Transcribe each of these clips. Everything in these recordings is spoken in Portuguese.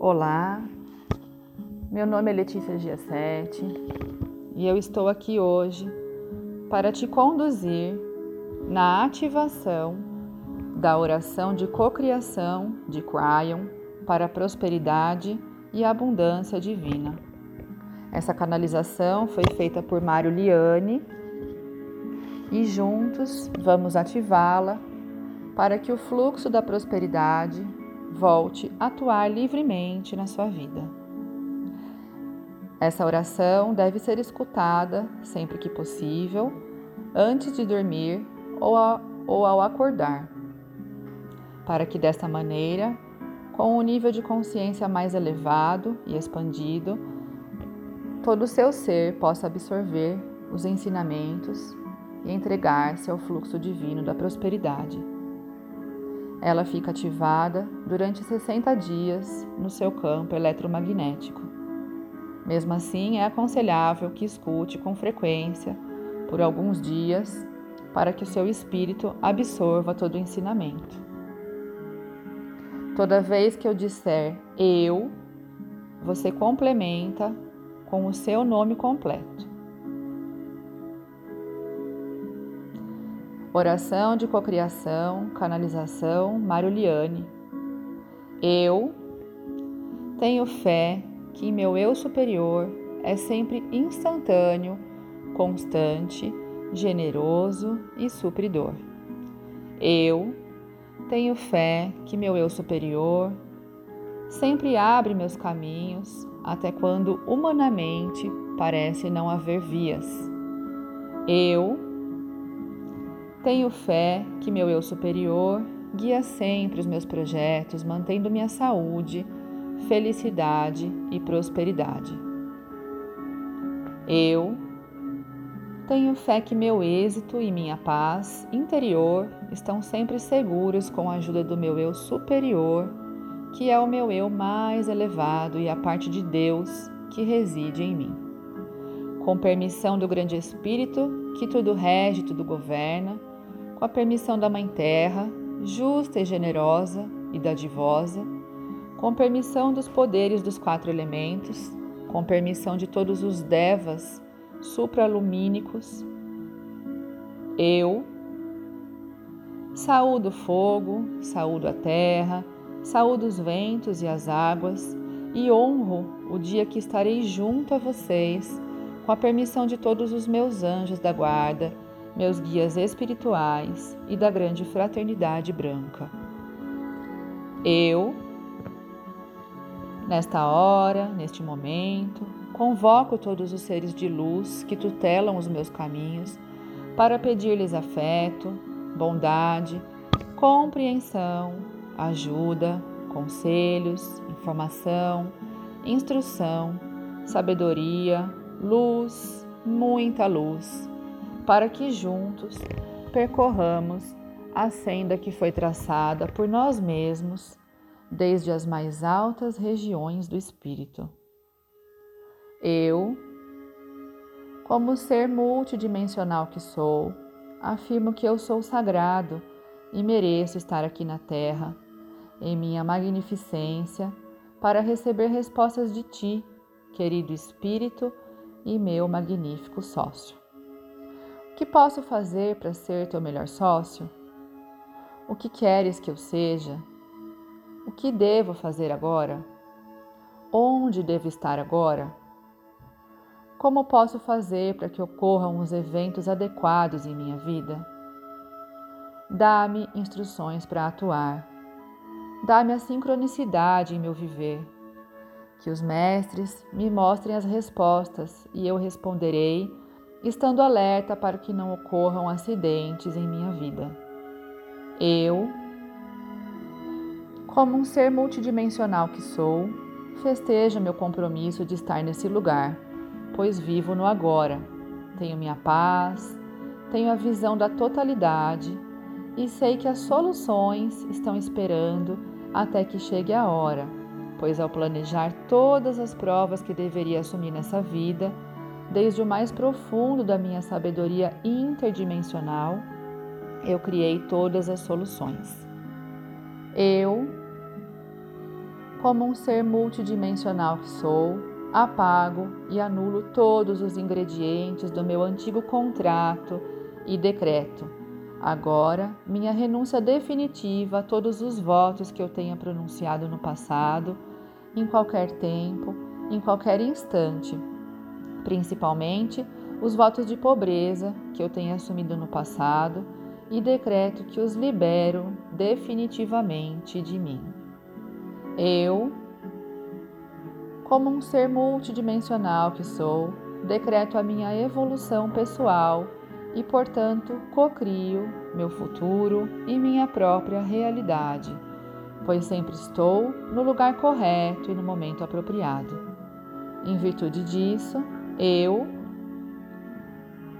Olá, meu nome é Letícia Giassetti e eu estou aqui hoje para te conduzir na ativação da oração de cocriação de Cryon para a prosperidade e abundância divina. Essa canalização foi feita por Mário Liane e juntos vamos ativá-la para que o fluxo da prosperidade volte a atuar livremente na sua vida. Essa oração deve ser escutada sempre que possível, antes de dormir ou, a, ou ao acordar, para que desta maneira, com um nível de consciência mais elevado e expandido, todo o seu ser possa absorver os ensinamentos e entregar-se ao fluxo divino da prosperidade. Ela fica ativada durante 60 dias no seu campo eletromagnético. Mesmo assim, é aconselhável que escute com frequência por alguns dias para que o seu espírito absorva todo o ensinamento. Toda vez que eu disser eu, você complementa com o seu nome completo. Oração de cocriação, canalização, Maruliane. Eu tenho fé que meu eu superior é sempre instantâneo, constante, generoso e supridor. Eu tenho fé que meu eu superior sempre abre meus caminhos até quando humanamente parece não haver vias. Eu tenho fé que meu eu superior guia sempre os meus projetos, mantendo minha saúde, felicidade e prosperidade. Eu tenho fé que meu êxito e minha paz interior estão sempre seguros com a ajuda do meu eu superior, que é o meu eu mais elevado e a parte de Deus que reside em mim. Com permissão do grande Espírito, que tudo rege, tudo governa, com a permissão da Mãe Terra, justa e generosa e dadivosa, com permissão dos poderes dos quatro elementos, com permissão de todos os devas supralumínicos, eu saúdo o fogo, saúdo a terra, saúdo os ventos e as águas e honro o dia que estarei junto a vocês, com a permissão de todos os meus anjos da guarda, meus guias espirituais e da grande fraternidade branca. Eu, nesta hora, neste momento, convoco todos os seres de luz que tutelam os meus caminhos para pedir-lhes afeto, bondade, compreensão, ajuda, conselhos, informação, instrução, sabedoria, luz, muita luz, para que juntos percorramos a senda que foi traçada por nós mesmos desde as mais altas regiões do espírito. Eu, como ser multidimensional que sou, afirmo que eu sou sagrado e mereço estar aqui na Terra, em minha magnificência, para receber respostas de Ti, querido Espírito e meu magnífico sócio. Que posso fazer para ser teu melhor sócio? O que queres que eu seja? O que devo fazer agora? Onde devo estar agora? Como posso fazer para que ocorram os eventos adequados em minha vida? Dá-me instruções para atuar. Dá-me a sincronicidade em meu viver. Que os mestres me mostrem as respostas e eu responderei, estando alerta para que não ocorram acidentes em minha vida. Eu, como um ser multidimensional que sou, festejo meu compromisso de estar nesse lugar pois vivo no agora. Tenho minha paz, tenho a visão da totalidade e sei que as soluções estão esperando até que chegue a hora, pois ao planejar todas as provas que deveria assumir nessa vida, desde o mais profundo da minha sabedoria interdimensional, eu criei todas as soluções. Eu, como um ser multidimensional que sou, apago e anulo todos os ingredientes do meu antigo contrato e decreto. Agora, minha renúncia definitiva a todos os votos que eu tenha pronunciado no passado, em qualquer tempo, em qualquer instante, principalmente os votos de pobreza que eu tenha assumido no passado e decreto que os libero definitivamente de mim. Eu, como um ser multidimensional que sou, decreto a minha evolução pessoal e, portanto, cocrio meu futuro e minha própria realidade, pois sempre estou no lugar correto e no momento apropriado. Em virtude disso, eu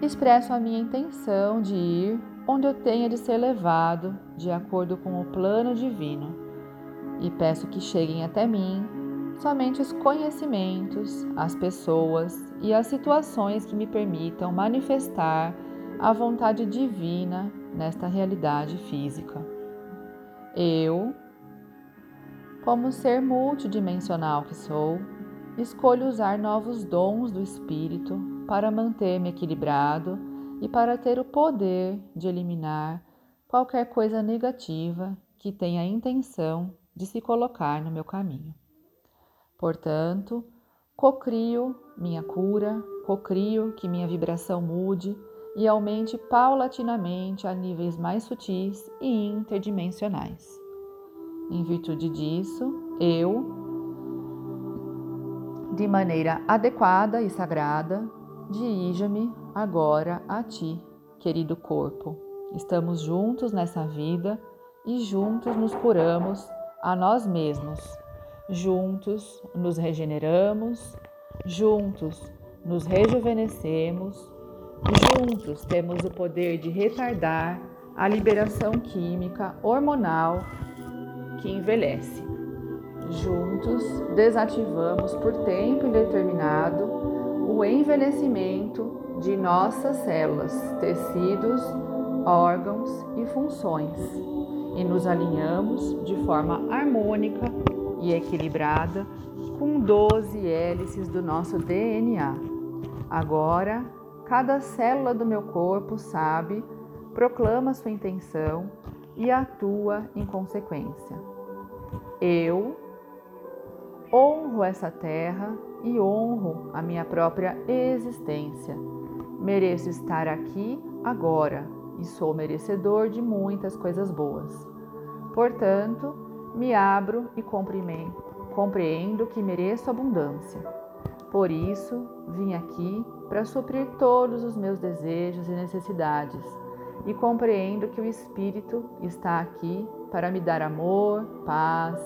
expresso a minha intenção de ir onde eu tenha de ser levado de acordo com o plano divino e peço que cheguem até mim somente os conhecimentos, as pessoas e as situações que me permitam manifestar a vontade divina nesta realidade física. Eu, como ser multidimensional que sou, escolho usar novos dons do Espírito para manter-me equilibrado e para ter o poder de eliminar qualquer coisa negativa que tenha a intenção de se colocar no meu caminho. Portanto, cocrio minha cura, cocrio que minha vibração mude e aumente paulatinamente a níveis mais sutis e interdimensionais. Em virtude disso, eu, de maneira adequada e sagrada, dirija-me agora a ti, querido corpo. Estamos juntos nessa vida e juntos nos curamos a nós mesmos. Juntos nos regeneramos, juntos nos rejuvenescemos, juntos temos o poder de retardar a liberação química hormonal que envelhece. Juntos desativamos por tempo indeterminado o envelhecimento de nossas células, tecidos, órgãos e funções e nos alinhamos de forma harmônica e equilibrada com 12 hélices do nosso DNA. Agora, cada célula do meu corpo sabe, proclama sua intenção e atua em consequência. Eu honro essa terra e honro a minha própria existência. Mereço estar aqui agora e sou merecedor de muitas coisas boas. Portanto, me abro e compreendo que mereço abundância. Por isso, vim aqui para suprir todos os meus desejos e necessidades e compreendo que o Espírito está aqui para me dar amor, paz,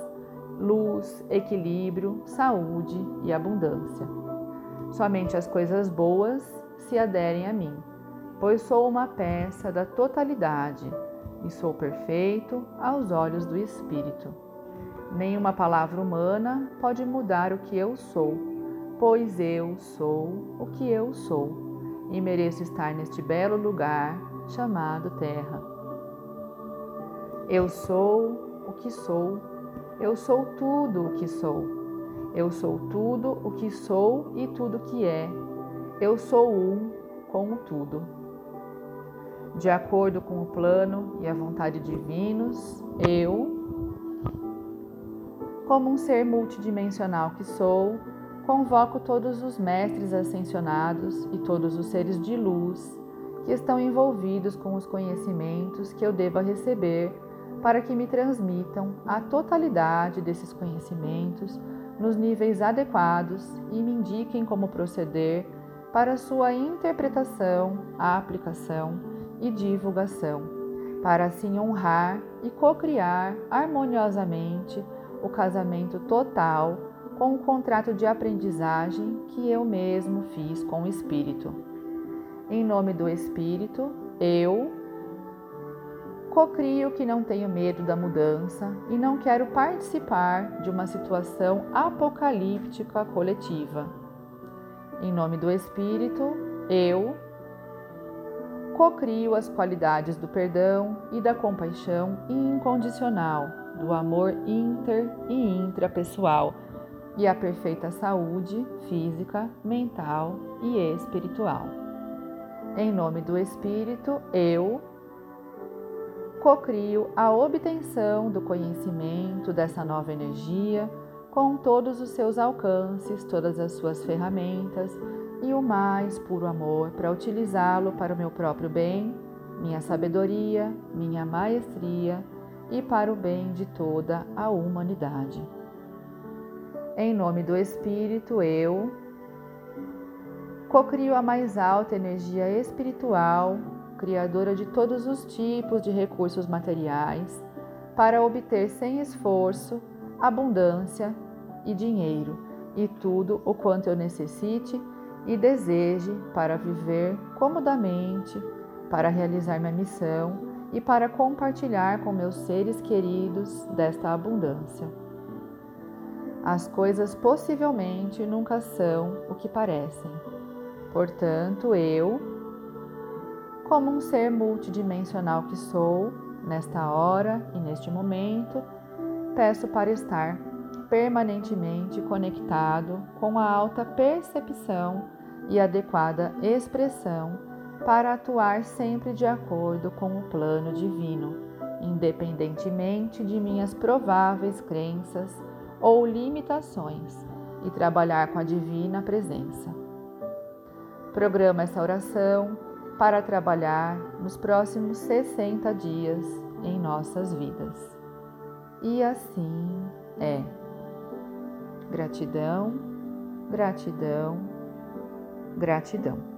luz, equilíbrio, saúde e abundância. Somente as coisas boas se aderem a mim pois sou uma peça da totalidade e sou perfeito aos olhos do Espírito. Nenhuma palavra humana pode mudar o que eu sou, pois eu sou o que eu sou e mereço estar neste belo lugar chamado Terra. Eu sou o que sou, eu sou tudo o que sou. Eu sou tudo o que sou e tudo o que é. Eu sou um com o tudo de acordo com o plano e a vontade divinos, eu, como um ser multidimensional que sou, convoco todos os mestres ascensionados e todos os seres de luz que estão envolvidos com os conhecimentos que eu deva receber para que me transmitam a totalidade desses conhecimentos nos níveis adequados e me indiquem como proceder para sua interpretação, aplicação e divulgação, para assim honrar e cocriar harmoniosamente o casamento total com o contrato de aprendizagem que eu mesmo fiz com o Espírito. Em nome do Espírito, eu cocrio que não tenho medo da mudança e não quero participar de uma situação apocalíptica coletiva. Em nome do Espírito, eu cocrio as qualidades do perdão e da compaixão incondicional, do amor inter e intrapessoal e a perfeita saúde física, mental e espiritual. Em nome do Espírito, eu cocrio a obtenção do conhecimento dessa nova energia com todos os seus alcances, todas as suas ferramentas e o mais puro amor para utilizá-lo para o meu próprio bem, minha sabedoria, minha maestria e para o bem de toda a humanidade. Em nome do Espírito, eu cocrio a mais alta energia espiritual, criadora de todos os tipos de recursos materiais, para obter sem esforço abundância e dinheiro e tudo o quanto eu necessite e deseje para viver comodamente, para realizar minha missão e para compartilhar com meus seres queridos desta abundância. As coisas possivelmente nunca são o que parecem. Portanto, eu, como um ser multidimensional que sou, nesta hora e neste momento, peço para estar permanentemente conectado com a alta percepção e adequada expressão para atuar sempre de acordo com o plano divino, independentemente de minhas prováveis crenças ou limitações, e trabalhar com a divina presença. Programa essa oração para trabalhar nos próximos 60 dias em nossas vidas. E assim é. Gratidão, gratidão, gratidão.